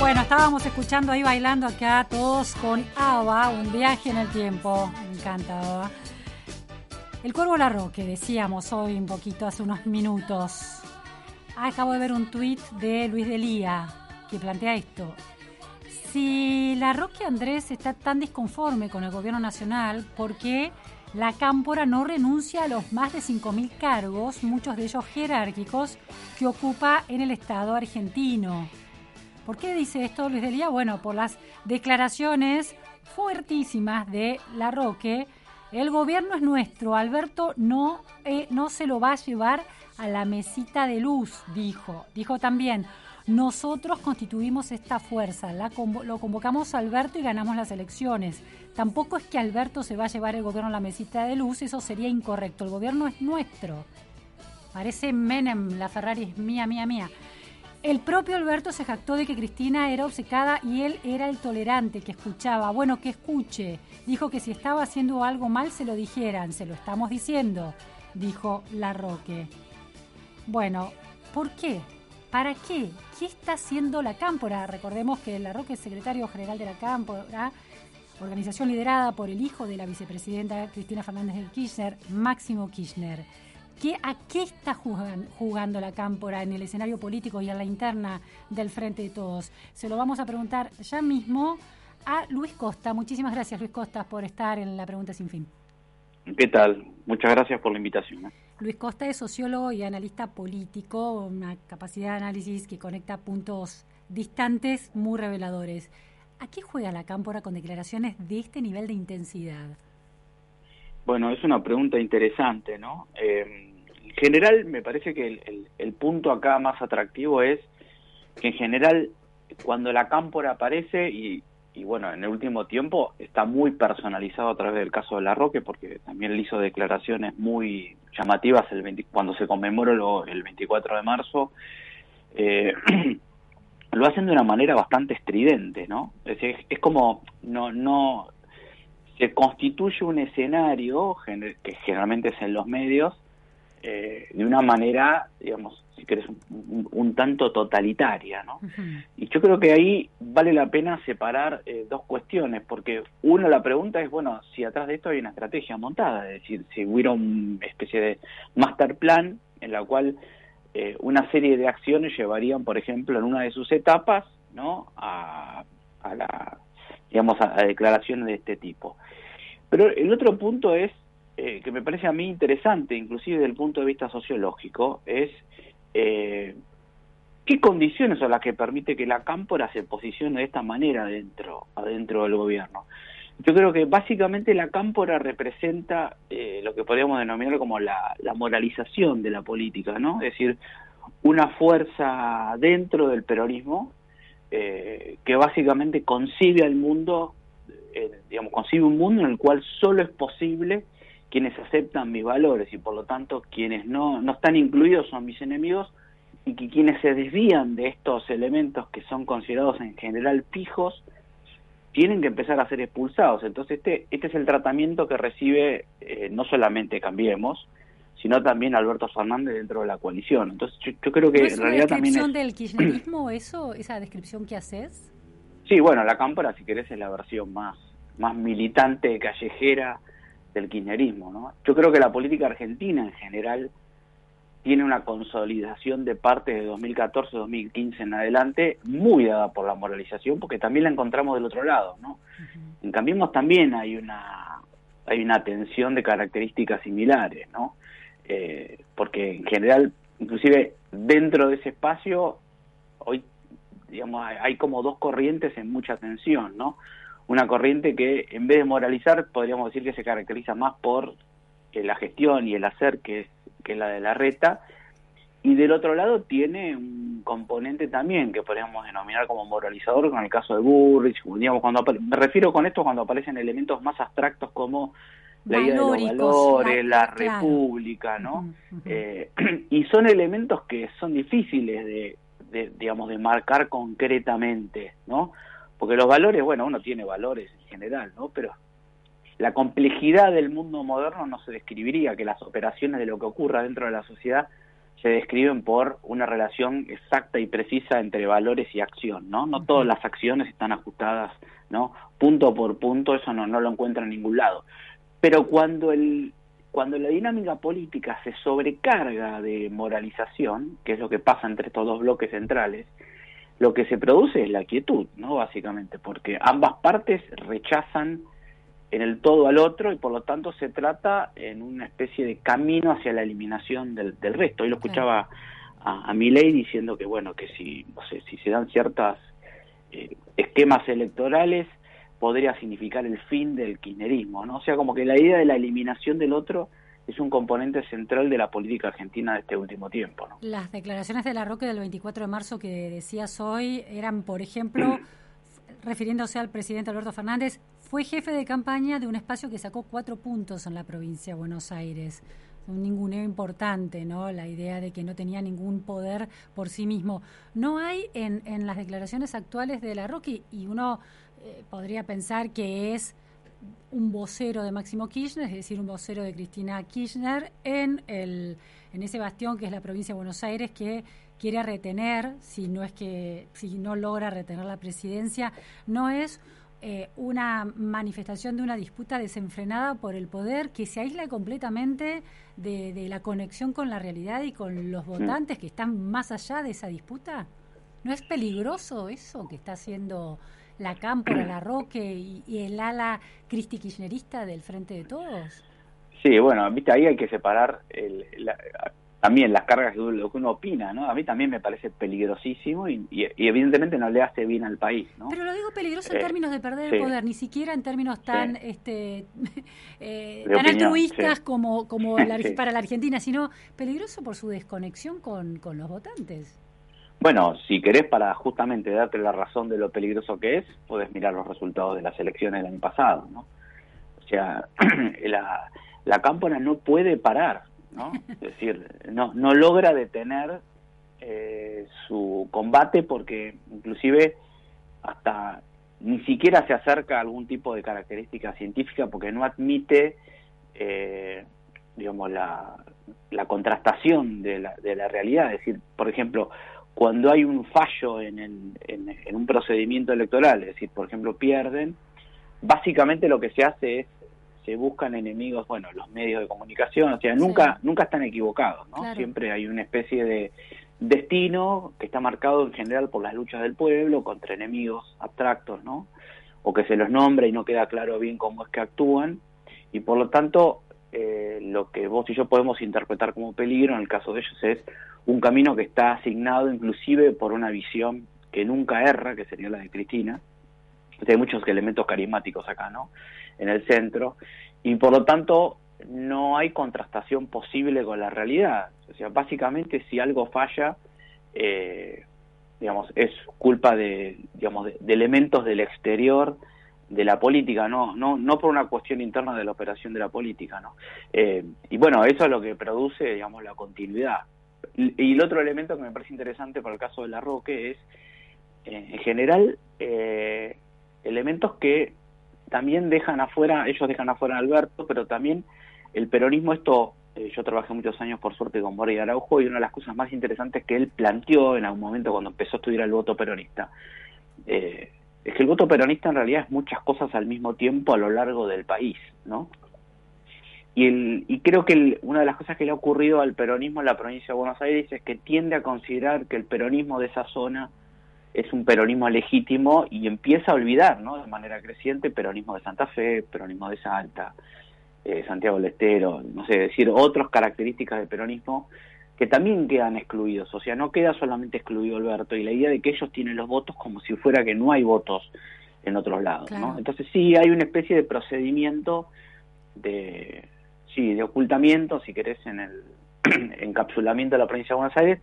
Bueno, estábamos escuchando ahí bailando acá todos con ABBA, un viaje en el tiempo. Me encanta ABBA. El Cuervo Larroque, decíamos hoy un poquito, hace unos minutos. Acabo de ver un tuit de Luis Delía que plantea esto. Si Larroque Andrés está tan disconforme con el gobierno nacional, ¿por qué la Cámpora no renuncia a los más de 5.000 cargos, muchos de ellos jerárquicos, que ocupa en el Estado argentino? ¿Por qué dice esto Luis Delía? Bueno, por las declaraciones fuertísimas de La Roque. El gobierno es nuestro, Alberto no, eh, no se lo va a llevar a la mesita de luz, dijo. Dijo también, nosotros constituimos esta fuerza, la lo convocamos a Alberto y ganamos las elecciones. Tampoco es que Alberto se va a llevar el gobierno a la mesita de luz, eso sería incorrecto. El gobierno es nuestro. Parece Menem, la Ferrari es mía, mía, mía. El propio Alberto se jactó de que Cristina era obcecada y él era el tolerante que escuchaba. Bueno, que escuche. Dijo que si estaba haciendo algo mal se lo dijeran. Se lo estamos diciendo, dijo Larroque. Bueno, ¿por qué? ¿Para qué? ¿Qué está haciendo la Cámpora? Recordemos que Larroque es secretario general de la Cámpora, organización liderada por el hijo de la vicepresidenta Cristina Fernández de Kirchner, Máximo Kirchner. ¿Qué, ¿A qué está jugan- jugando la Cámpora en el escenario político y en la interna del Frente de Todos? Se lo vamos a preguntar ya mismo a Luis Costa. Muchísimas gracias, Luis Costa, por estar en la pregunta sin fin. ¿Qué tal? Muchas gracias por la invitación. ¿eh? Luis Costa es sociólogo y analista político, una capacidad de análisis que conecta puntos distantes muy reveladores. ¿A qué juega la Cámpora con declaraciones de este nivel de intensidad? Bueno, es una pregunta interesante, ¿no? Eh, en general, me parece que el, el- el punto acá más atractivo es que en general, cuando la cámpora aparece, y, y bueno, en el último tiempo está muy personalizado a través del caso de La Roque, porque también le hizo declaraciones muy llamativas el 20 cuando se conmemoró lo- el 24 de marzo. Eh, lo hacen de una manera bastante estridente, ¿no? Es es, es como no no se constituye un escenario que generalmente es en los medios eh, de una manera, digamos, si querés, un, un tanto totalitaria, ¿no? Y yo creo que ahí vale la pena separar eh, dos cuestiones, porque uno, la pregunta es, bueno, si atrás de esto hay una estrategia montada, es decir, si hubiera una especie de master plan en la cual eh, una serie de acciones llevarían, por ejemplo, en una de sus etapas, ¿no? A, a la, digamos, a, a declaraciones de este tipo. Pero el otro punto es eh, que me parece a mí interesante, inclusive desde el punto de vista sociológico, es eh, qué condiciones son las que permite que la cámpora se posicione de esta manera adentro, adentro del gobierno. Yo creo que básicamente la cámpora representa eh, lo que podríamos denominar como la, moralización de la política, ¿no? Es decir, una fuerza dentro del peronismo eh, que básicamente concibe al mundo, eh, digamos, concibe un mundo en el cual solo es posible quienes aceptan mis valores y por lo tanto quienes no, no están incluidos son mis enemigos y que quienes se desvían de estos elementos que son considerados en general fijos tienen que empezar a ser expulsados. Entonces este, este es el tratamiento que recibe eh, no solamente Cambiemos, sino también Alberto Fernández dentro de la coalición. Entonces yo, yo creo que ¿No en realidad una también es... del kirchnerismo eso, esa descripción que haces? Sí, bueno, la cámpora, si querés, es la versión más, más militante, callejera del kirchnerismo, ¿no? Yo creo que la política argentina en general tiene una consolidación de parte de 2014-2015 en adelante muy dada por la moralización, porque también la encontramos del otro lado, ¿no? En Cambiemos también hay una hay una tensión de características similares, ¿no? Eh, porque en general, inclusive dentro de ese espacio, hoy digamos, hay, hay como dos corrientes en mucha tensión, ¿no? Una corriente que en vez de moralizar, podríamos decir que se caracteriza más por eh, la gestión y el hacer, que es, que es la de la reta, y del otro lado tiene un componente también que podríamos denominar como moralizador con el caso de Burrich, digamos, cuando me refiero con esto cuando aparecen elementos más abstractos como la idea de los valores, la- la claro. república, ¿no? Eh, y son elementos que son difíciles de, de, digamos, de marcar concretamente, ¿no? Porque los valores, bueno, uno tiene valores en general, ¿no? Pero la complejidad del mundo moderno no se describiría, que las operaciones de lo que ocurra dentro de la sociedad se describen por una relación exacta y precisa entre valores y acción, ¿no? No todas las acciones están ajustadas, ¿no? Punto por punto, eso no, no lo encuentra en ningún lado. Pero cuando el cuando la dinámica política se sobrecarga de moralización, que es lo que pasa entre estos dos bloques centrales, lo que se produce es la quietud, ¿no? Básicamente, porque ambas partes rechazan en el todo al otro y por lo tanto se trata en una especie de camino hacia la eliminación del, del resto. Hoy lo escuchaba a, a Milei diciendo que bueno, que si, no sé, si se dan ciertas eh, esquemas electorales podría significar el fin del kirchnerismo, ¿no? O sea, como que la idea de la eliminación del otro es un componente central de la política argentina de este último tiempo, ¿no? Las declaraciones de la Roque del 24 de marzo que decías hoy eran, por ejemplo, refiriéndose al presidente Alberto Fernández, fue jefe de campaña de un espacio que sacó cuatro puntos en la provincia de Buenos Aires. Un ninguneo importante, ¿no? La idea de que no tenía ningún poder por sí mismo. No hay en, en las declaraciones actuales de la Roque, y uno eh, podría pensar que es un vocero de Máximo Kirchner, es decir, un vocero de Cristina Kirchner en, el, en ese bastión que es la provincia de Buenos Aires que quiere retener, si no es que si no logra retener la presidencia, no es eh, una manifestación de una disputa desenfrenada por el poder que se aísla completamente de, de la conexión con la realidad y con los votantes que están más allá de esa disputa. ¿No es peligroso eso que está haciendo la Cámpora, la Roque y, y el ala cristi kirchnerista del Frente de Todos? Sí, bueno, viste, ahí hay que separar el, la- también las cargas de lo que uno opina, ¿no? A mí también me parece peligrosísimo y, y- y evidentemente no le hace bien al país, ¿no? Pero lo digo peligroso en Eh, términos de perder sí. el poder, ni siquiera en términos tan este eh, tan opinión, altruistas sí. como, como la- para la Argentina, sino peligroso por su desconexión con, con los votantes. Bueno, si querés para justamente darte la razón de lo peligroso que es, podés mirar los resultados de las elecciones del año pasado, ¿no? O sea, la, la cámpora no puede parar, ¿no? Es decir, no, no logra detener eh, su combate porque inclusive hasta ni siquiera se acerca a algún tipo de característica científica porque no admite, eh, digamos, la, la contrastación de la, de la realidad. Es decir, por ejemplo, cuando hay un fallo en, el, en, un procedimiento electoral, es decir, por ejemplo, pierden, básicamente lo que se hace es se buscan enemigos, bueno, los medios de comunicación, o sea, nunca nunca están equivocados, ¿no? Siempre hay una especie de destino que está marcado en general por las luchas del pueblo contra enemigos abstractos, ¿no? O que se los nombra y no queda claro bien cómo es que actúan y por lo tanto eh, lo que vos y yo podemos interpretar como peligro en el caso de ellos es un camino que está asignado inclusive por una visión que nunca erra, que sería la de Cristina. hay muchos elementos carismáticos acá, ¿no? En el centro. Y por lo tanto, no hay contrastación posible con la realidad. O sea, básicamente si algo falla, eh, digamos, es culpa de, digamos, de, elementos del exterior de la política, no, no, no por una cuestión interna de la operación de la política, ¿no? Eh, y bueno, eso es lo que produce, digamos, la continuidad. Y, el otro elemento que me parece interesante para el caso de la Roque es, eh, en general, eh, elementos que también dejan afuera, ellos dejan afuera a Alberto, pero también el peronismo, esto, yo trabajé muchos años por suerte con Borja Araujo y una de las cosas más interesantes que él planteó en algún momento cuando empezó a estudiar el voto peronista, eh, es que el voto peronista en realidad es muchas cosas al mismo tiempo a lo largo del país, ¿no? Y, el, y creo que una de las cosas que le ha ocurrido al peronismo en la provincia de Buenos Aires es que tiende a considerar que el peronismo de esa zona es un peronismo legítimo y empieza a olvidar, ¿no? De manera creciente, peronismo de Santa Fe, peronismo de Salta, eh, Santiago del Estero, no sé, decir, otras características del peronismo que también quedan excluidos, o sea, no queda solamente excluido Alberto y la idea de que ellos tienen los votos como si fuera que no hay votos en otros lados, ¿no? Entonces sí hay una especie de procedimiento de sí, de ocultamiento, si querés, en el encapsulamiento de la provincia de Buenos Aires.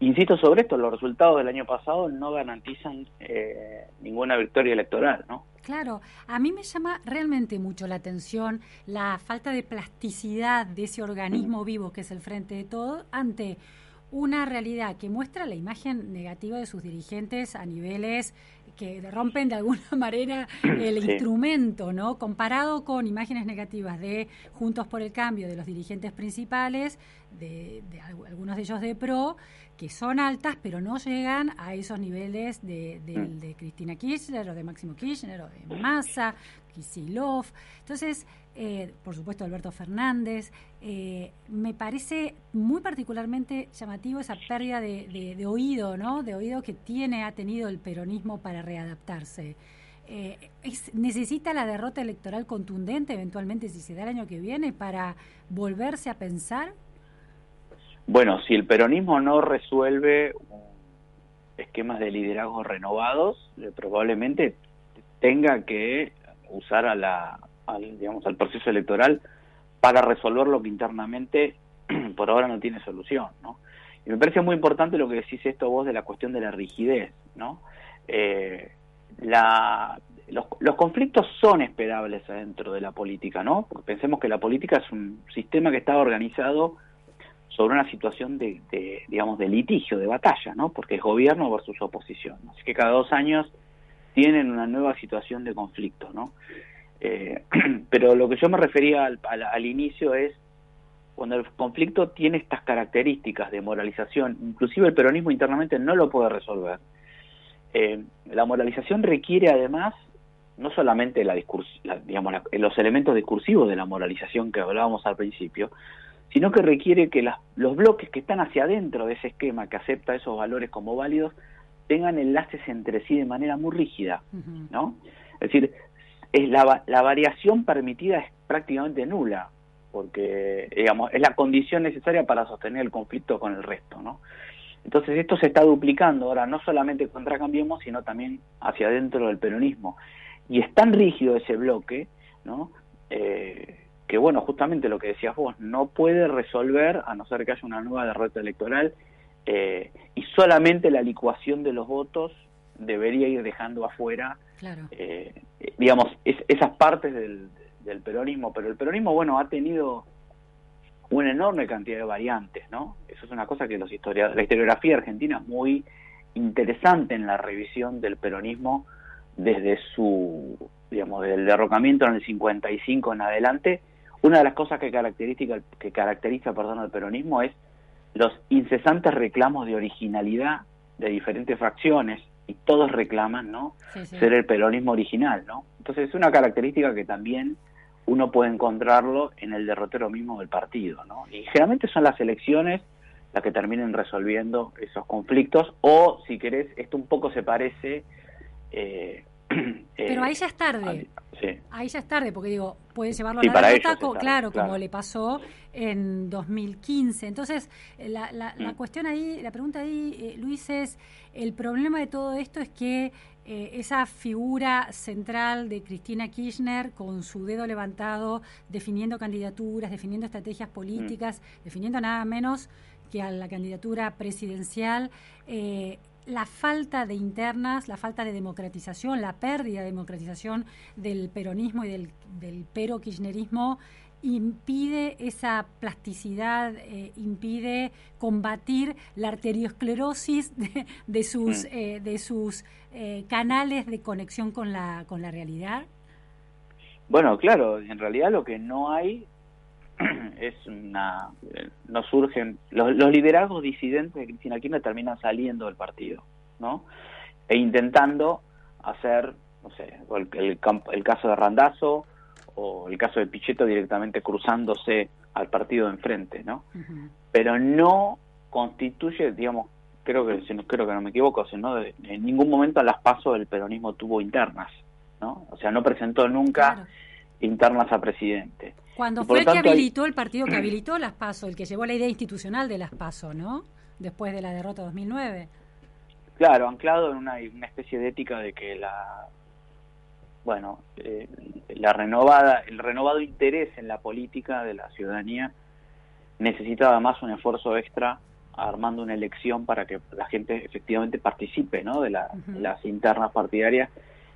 Insisto sobre esto, los resultados del año pasado no garantizan eh, ninguna victoria electoral, ¿no? Claro, a mí me llama realmente mucho la atención la falta de plasticidad de ese organismo vivo que es el Frente de Todo ante una realidad que muestra la imagen negativa de sus dirigentes a niveles que rompen de alguna manera el instrumento, ¿no? Comparado con imágenes negativas de Juntos por el Cambio, de los dirigentes principales, de, de algunos de ellos de PRO, que son altas, pero no llegan a esos niveles de, mm. de, Cristina Kirchner o de Máximo Kirchner o de Massa, Kisilov. Entonces, eh, por supuesto, Alberto Fernández. Eh, me parece muy particularmente llamativo esa pérdida de, oído, ¿no? De oído que tiene, ha tenido el peronismo para readaptarse. Eh, ¿Necesita la derrota electoral contundente eventualmente si se da el año que viene para volverse a pensar bueno, si el peronismo no resuelve esquemas de liderazgo renovados, eh, probablemente tenga que usar a la, al, digamos, al proceso electoral para resolver lo que internamente por ahora no tiene solución, ¿no? Y me parece muy importante lo que decís esto vos de la cuestión de la rigidez, ¿no? Eh, la, los, los, conflictos son esperables dentro de la política, ¿no? Porque pensemos que la política es un sistema que está organizado sobre una situación de, digamos, de litigio, de batalla, ¿no? Porque es gobierno versus oposición. Así que cada dos años tienen una nueva situación de conflicto, ¿no? Eh, pero lo que yo me refería al, al, inicio es cuando el conflicto tiene estas características de moralización, inclusive el peronismo internamente no lo puede resolver. Eh, la moralización requiere además no solamente la, la digamos, los elementos discursivos de la moralización que hablábamos al principio, sino que requiere que los bloques que están hacia adentro de ese esquema que acepta esos valores como válidos tengan enlaces entre sí de manera muy rígida, ¿no? Es decir, es la, la variación permitida es prácticamente nula, porque digamos es la condición necesaria para sostener el conflicto con el resto, ¿no? Entonces esto se está duplicando ahora no solamente contra Cambiemos, sino también hacia adentro del peronismo. Y es tan rígido ese bloque, ¿no? Eh, que bueno, justamente lo que decías vos, no puede resolver a no ser que haya una nueva derrota electoral eh, y solamente la licuación de los votos debería ir dejando afuera, eh, digamos, esas partes del, del, peronismo, pero el peronismo, bueno, ha tenido una enorme cantidad de variantes, ¿no? Eso es una cosa que los historiadores, la historiografía argentina es muy interesante en la revisión del peronismo desde su, digamos, del derrocamiento en el 55 en adelante, una de las cosas que caracteriza, que caracteriza perdón, al peronismo es los incesantes reclamos de originalidad de diferentes fracciones y todos reclaman no ser el peronismo original no entonces es una característica que también uno puede encontrarlo en el derrotero mismo del partido no y generalmente son las elecciones las que terminen resolviendo esos conflictos o si querés esto un poco se parece eh, pero ahí ya es tarde. Sí. Ahí ya es tarde, porque digo, puede llevarlo Sí, a la derrota, claro, claro. como le pasó en 2015. Entonces, eh, la, la, la Mm. cuestión ahí, la pregunta ahí, eh, Luis, es, el problema de todo esto es que eh, esa figura central de Cristina Kirchner, con su dedo levantado, definiendo candidaturas, definiendo estrategias políticas, definiendo nada menos que a la candidatura presidencial, eh, la falta de internas, la falta de democratización, la pérdida de democratización del peronismo y del, del pero kirchnerismo impide esa plasticidad, eh, impide combatir la arteriosclerosis de, de sus, Mm. eh, de sus eh, canales de conexión con la, con la realidad. Bueno, claro, en realidad lo que no hay es una... eh, No surgen... Los, los liderazgos disidentes de Cristina Kirchner terminan saliendo del partido, ¿no? E intentando hacer, no sé, el, el, el caso de Randazo o el caso de Pichetto directamente cruzándose al partido de enfrente, ¿no? Pero no constituye, digamos, creo que si no, creo que no me equivoco, si no, de- en ningún momento a las pasos el peronismo tuvo internas, ¿no? O sea, no presentó nunca internas a presidente. Cuando fue el que habilitó el partido que habilitó las PASO, el que llevó la idea institucional de las PASO, ¿no? Después de la derrota de 2009. Claro, anclado en una, una especie de ética de que la, bueno, eh, la renovada, el renovado interés en la política de la ciudadanía necesitaba más un esfuerzo extra armando una elección para que la gente efectivamente participe, ¿no? De la- las internas partidarias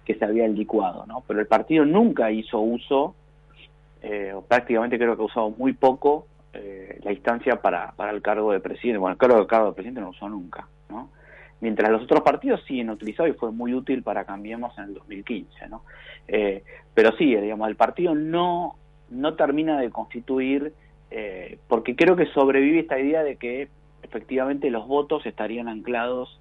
que se había licuado, ¿no? Pero el partido nunca hizo uso, eh, prácticamente creo que ha usado muy poco eh, la instancia para, para el cargo de presidente. Bueno, el cargo de presidente no lo usó nunca, ¿no? Mientras los otros partidos sí han utilizado y fue muy útil para Cambiemos en el 2015, ¿no? Eh, pero sí, digamos, el partido no, no termina de constituir, porque creo que sobrevive esta idea de que efectivamente los votos estarían anclados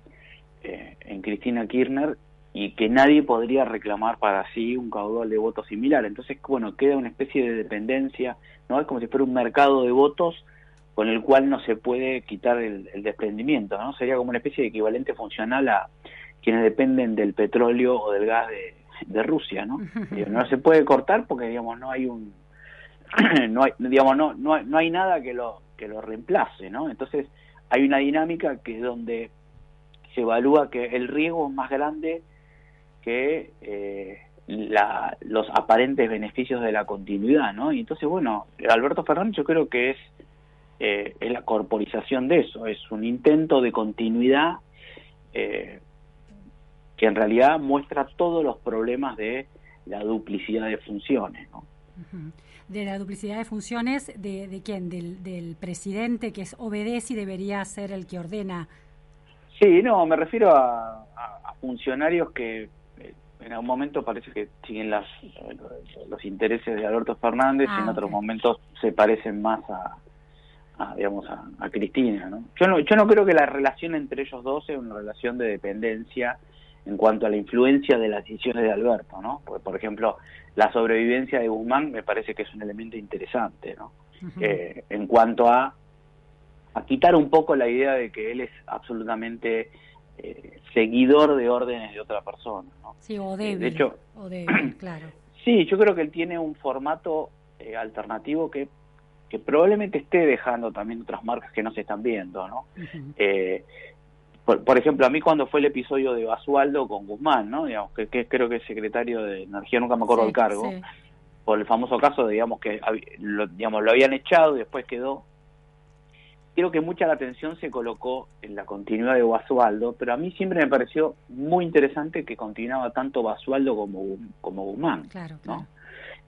en Cristina Kirchner y que nadie podría reclamar para sí un caudal de votos similar. Entonces, bueno, queda una especie de dependencia, ¿no? Es como si fuera un mercado de votos con el cual no se puede quitar el, el desprendimiento, ¿no? Sería como una especie de equivalente funcional a quienes dependen del petróleo o del gas de, de Rusia, ¿no? No se puede cortar porque, digamos, no hay un... no hay, digamos, no, no, hay, no hay nada que lo, que lo reemplace, ¿no? Entonces, hay una dinámica que es donde se evalúa que el riesgo es más grande que eh, la, los aparentes beneficios de la continuidad, ¿no? Y entonces, bueno, Alberto Fernández yo creo que es, eh, es la corporización de eso, es un intento de continuidad eh, que en realidad muestra todos los problemas de la duplicidad de funciones, ¿no? De la duplicidad de funciones, ¿de, de quién? Del, del presidente que es obedece y debería ser el que ordena. Sí, no, me refiero a, a- a funcionarios que en algún momento parece que siguen las, los intereses de Alberto Fernández y en Ah, otros momentos se parecen más a, a, digamos a, a Cristina, ¿no? Yo no yo no creo que la relación entre ellos dos sea una relación de dependencia en cuanto a la influencia de las decisiones de Alberto, ¿no? Porque, por ejemplo, la sobrevivencia de Guzmán me parece que es un elemento interesante, ¿no? Eh, en cuanto a a quitar un poco la idea de que él es absolutamente eh, seguidor de órdenes de otra persona. ¿no? Sí, o Eh, débil. de hecho, o débil, claro. sí, yo creo que él tiene un formato eh, alternativo que, que probablemente esté dejando también otras marcas que no se están viendo. ¿no? Eh, por, por ejemplo, a mí cuando fue el episodio de Basualdo con Guzmán, ¿no? digamos, que, que creo que es secretario de Energía, nunca me acuerdo Sí, el cargo, sí. por el famoso caso, de, digamos, que lo, digamos, lo habían echado y después quedó creo que mucha la atención se colocó en la continuidad de Basualdo, pero a mí siempre me pareció muy interesante que continuaba tanto Basualdo como, como Guzmán. Claro, ¿no?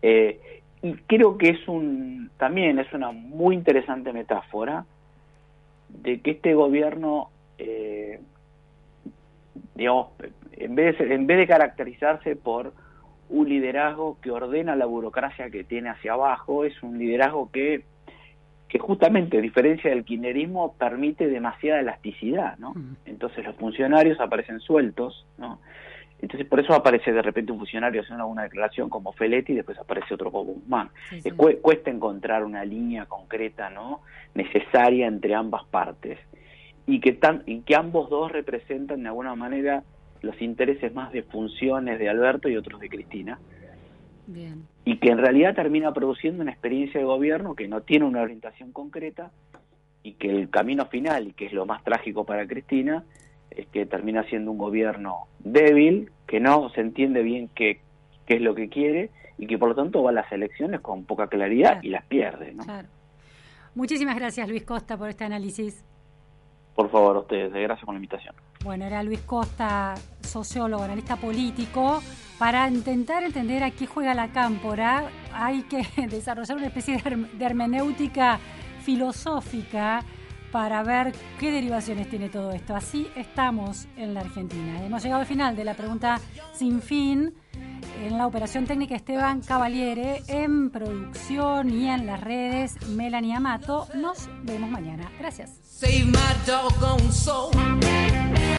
Eh, y creo que es un también es una muy interesante metáfora de que este gobierno, eh, digamos, en vez, de, en vez de caracterizarse por un liderazgo que ordena la burocracia que tiene hacia abajo, es un liderazgo que, que justamente, a diferencia del kirchnerismo, permite demasiada elasticidad, ¿no? Entonces los funcionarios aparecen sueltos, ¿no? Entonces por eso aparece de repente un funcionario haciendo una declaración como Feletti y después aparece otro como Guzmán. Cuesta encontrar una línea concreta, ¿no? Necesaria entre ambas partes y que, tan, y que ambos dos representan de alguna manera los intereses más de funciones de Alberto y otros de Cristina. Y que en realidad termina produciendo una experiencia de gobierno que no tiene una orientación concreta y que el camino final, y que es lo más trágico para Cristina, es que termina siendo un gobierno débil, que no se entiende bien qué, qué es lo que quiere y que por lo tanto va a las elecciones con poca claridad y las pierde. ¿no? Muchísimas gracias Luis Costa por este análisis. Por favor, a ustedes, gracias por la invitación. Bueno, era Luis Costa, sociólogo, analista político. Para intentar entender a qué juega la cámpora, hay que desarrollar una especie de hermenéutica filosófica para ver qué derivaciones tiene todo esto. Así estamos en la Argentina. Hemos llegado al final de la pregunta sin fin en la operación técnica Esteban Cavaliere, en producción y en las redes Melanie Amato. Nos vemos mañana. Gracias. Save my doggone soul.